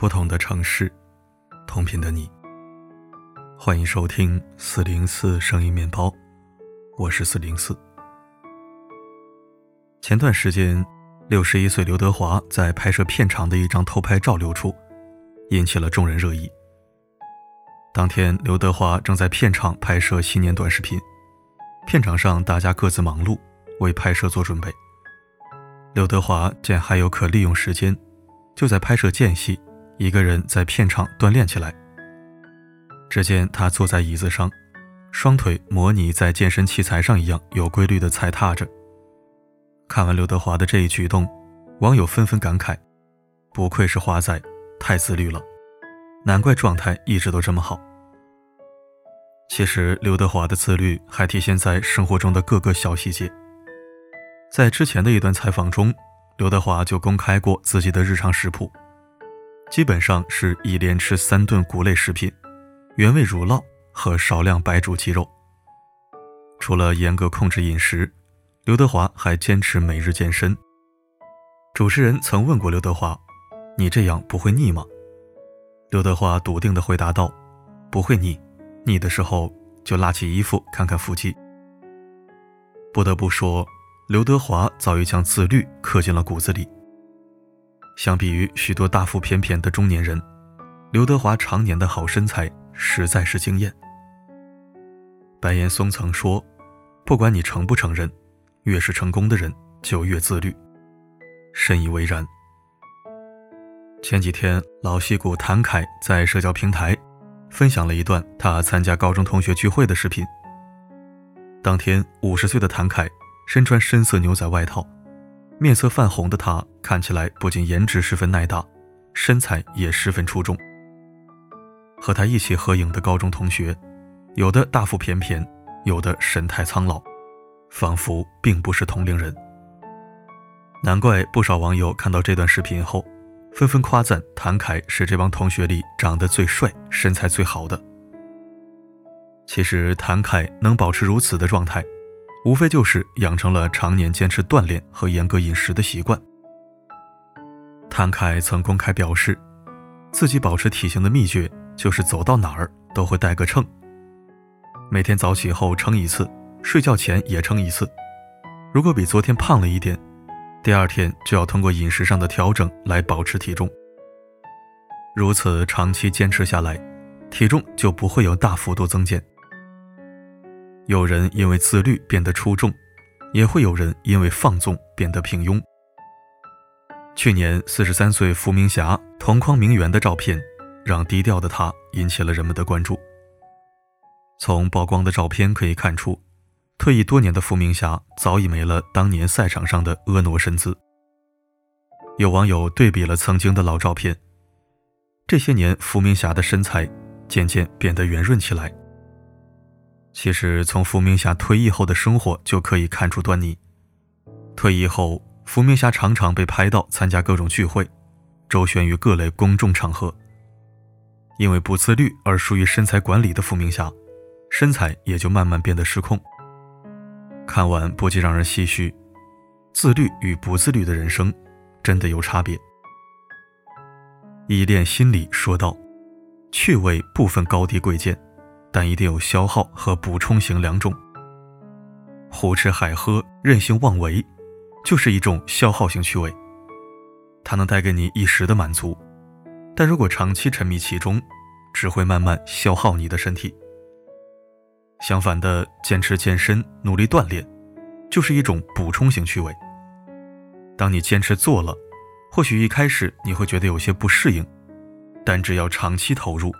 不同的城市，同频的你。欢迎收听四零四声音面包，我是四零四。前段时间，六十一岁刘德华在拍摄片场的一张偷拍照流出，引起了众人热议。当天，刘德华正在片场拍摄新年短视频，片场上大家各自忙碌，为拍摄做准备。刘德华见还有可利用时间，就在拍摄间隙。一个人在片场锻炼起来。只见他坐在椅子上，双腿模拟在健身器材上一样有规律地踩踏着。看完刘德华的这一举动，网友纷纷感慨：“不愧是华仔，太自律了，难怪状态一直都这么好。”其实，刘德华的自律还体现在生活中的各个小细节。在之前的一段采访中，刘德华就公开过自己的日常食谱。基本上是一连吃三顿谷类食品，原味乳酪和少量白煮鸡肉。除了严格控制饮食，刘德华还坚持每日健身。主持人曾问过刘德华：“你这样不会腻吗？”刘德华笃定地回答道：“不会腻，腻的时候就拉起衣服看看腹肌。”不得不说，刘德华早已将自律刻进了骨子里。相比于许多大腹便便的中年人，刘德华常年的好身材实在是惊艳。白岩松曾说：“不管你承不承认，越是成功的人就越自律。”深以为然。前几天，老戏骨谭凯在社交平台分享了一段他参加高中同学聚会的视频。当天，五十岁的谭凯身穿深色牛仔外套。面色泛红的他看起来不仅颜值十分耐打，身材也十分出众。和他一起合影的高中同学，有的大腹便便，有的神态苍老，仿佛并不是同龄人。难怪不少网友看到这段视频后，纷纷夸赞谭凯是这帮同学里长得最帅、身材最好的。其实谭凯能保持如此的状态。无非就是养成了常年坚持锻炼和严格饮食的习惯。谭凯曾公开表示，自己保持体型的秘诀就是走到哪儿都会带个秤，每天早起后称一次，睡觉前也称一次。如果比昨天胖了一点，第二天就要通过饮食上的调整来保持体重。如此长期坚持下来，体重就不会有大幅度增减。有人因为自律变得出众，也会有人因为放纵变得平庸。去年四十三岁伏明霞同框名媛的照片，让低调的她引起了人们的关注。从曝光的照片可以看出，退役多年的伏明霞早已没了当年赛场上的婀娜身姿。有网友对比了曾经的老照片，这些年伏明霞的身材渐渐变得圆润起来。其实，从伏明霞退役后的生活就可以看出端倪。退役后，伏明霞常常被拍到参加各种聚会，周旋于各类公众场合。因为不自律而疏于身材管理的伏明霞，身材也就慢慢变得失控。看完不禁让人唏嘘：自律与不自律的人生，真的有差别。依恋心理说道：“趣味不分高低贵贱。”但一定有消耗和补充型两种。胡吃海喝、任性妄为，就是一种消耗性趣味。它能带给你一时的满足，但如果长期沉迷其中，只会慢慢消耗你的身体。相反的，坚持健身、努力锻炼，就是一种补充型趣味。当你坚持做了，或许一开始你会觉得有些不适应，但只要长期投入，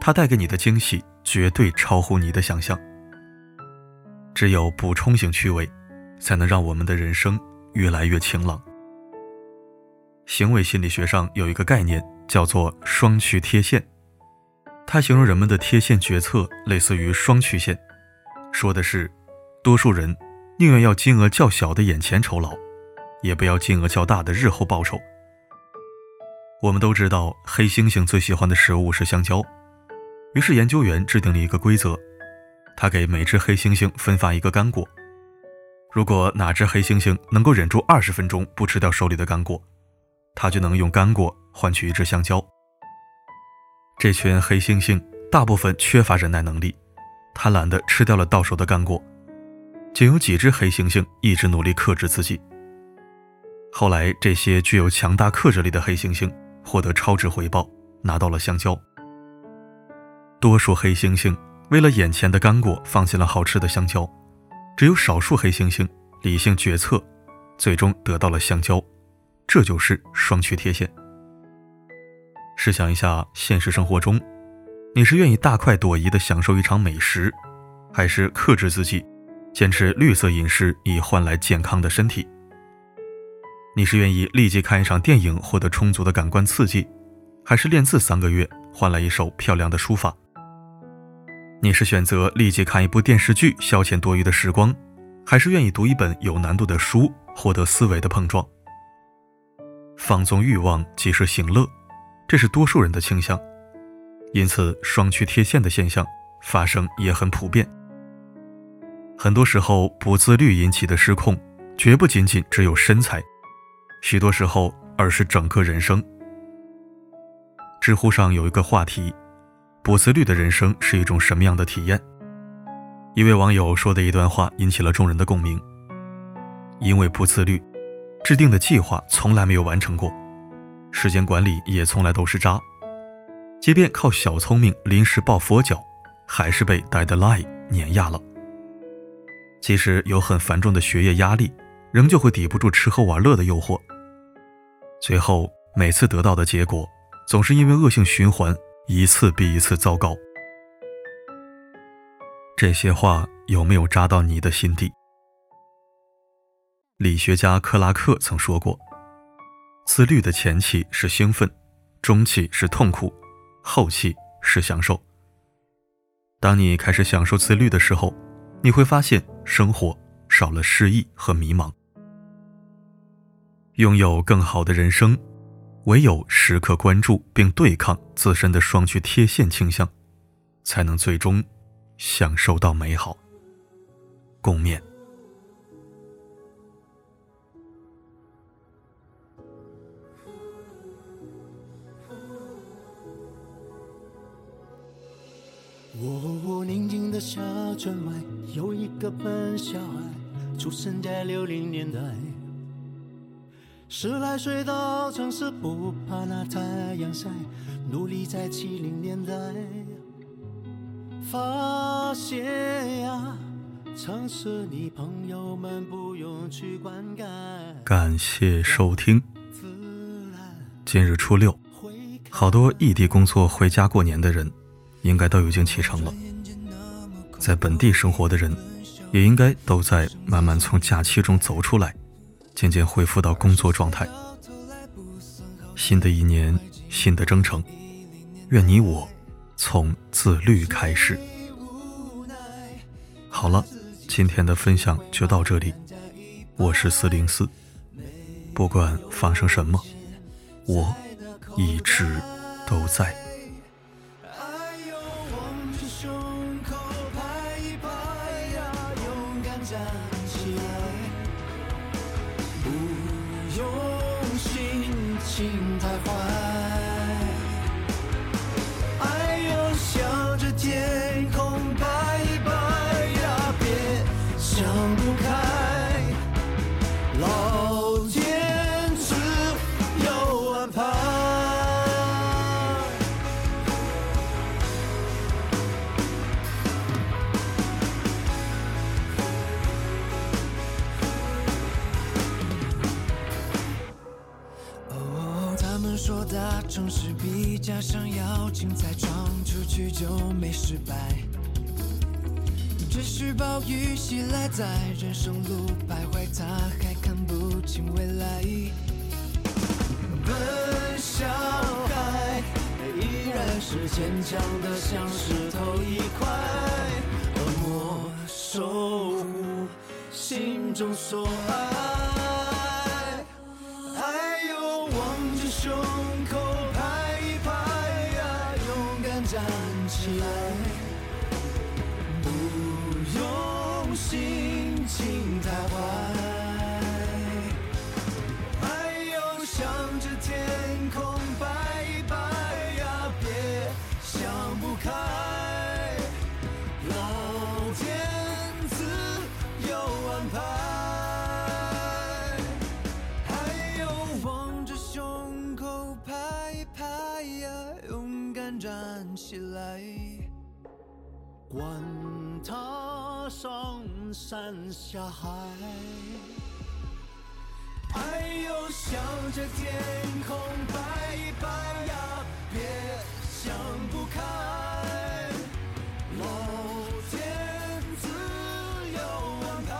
它带给你的惊喜。绝对超乎你的想象。只有补充性趣味，才能让我们的人生越来越晴朗。行为心理学上有一个概念叫做“双曲贴现”，它形容人们的贴现决策类似于双曲线，说的是，多数人宁愿要金额较小的眼前酬劳，也不要金额较大的日后报酬。我们都知道，黑猩猩最喜欢的食物是香蕉。于是，研究员制定了一个规则：他给每只黑猩猩分发一个干果。如果哪只黑猩猩能够忍住二十分钟不吃掉手里的干果，他就能用干果换取一只香蕉。这群黑猩猩大部分缺乏忍耐能力，贪婪地吃掉了到手的干果，仅有几只黑猩猩一直努力克制自己。后来，这些具有强大克制力的黑猩猩获得超值回报，拿到了香蕉。多数黑猩猩为了眼前的干果，放弃了好吃的香蕉；只有少数黑猩猩理性决策，最终得到了香蕉。这就是双曲贴现。试想一下，现实生活中，你是愿意大快朵颐地享受一场美食，还是克制自己，坚持绿色饮食以换来健康的身体？你是愿意立即看一场电影获得充足的感官刺激，还是练字三个月换来一手漂亮的书法？你是选择立即看一部电视剧消遣多余的时光，还是愿意读一本有难度的书获得思维的碰撞？放纵欲望即是行乐，这是多数人的倾向，因此双曲贴现的现象发生也很普遍。很多时候，不自律引起的失控，绝不仅仅只有身材。许多时候，而是整个人生。知乎上有一个话题：“不自律的人生是一种什么样的体验？”一位网友说的一段话引起了众人的共鸣。因为不自律，制定的计划从来没有完成过，时间管理也从来都是渣。即便靠小聪明临时抱佛脚，还是被 deadline 碾压了。即使有很繁重的学业压力。仍旧会抵不住吃喝玩乐的诱惑，最后每次得到的结果，总是因为恶性循环，一次比一次糟糕。这些话有没有扎到你的心底？理学家克拉克曾说过：“自律的前期是兴奋，中期是痛苦，后期是享受。当你开始享受自律的时候，你会发现生活少了失意和迷茫。”拥有更好的人生，唯有时刻关注并对抗自身的双曲贴现倾向，才能最终享受到美好。共勉。我宁静的小村外，有一个笨小孩，出生在六零年代。十来岁到城市，不怕那太阳晒，努力在七零年代发现呀，城市里朋友们不用去灌溉。感谢收听。今日初六，好多异地工作回家过年的人，应该都已经启程了。在本地生活的人，也应该都在慢慢从假期中走出来。渐渐恢复到工作状态。新的一年，新的征程，愿你我从自律开始。好了，今天的分享就到这里。我是四零四，不管发生什么，我一直都在。心比家乡要精彩，闯出去就没失败。只是暴雨袭来，在人生路徘徊，他还看不清未来。笨小孩依然是坚强的，像石头一块，恶魔守护心中所爱。管他上山下海。哎呦向着天空拜一拜呀，别想不开，老天自有安排，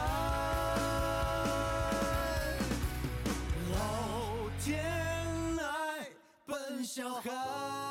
老天爱奔小孩。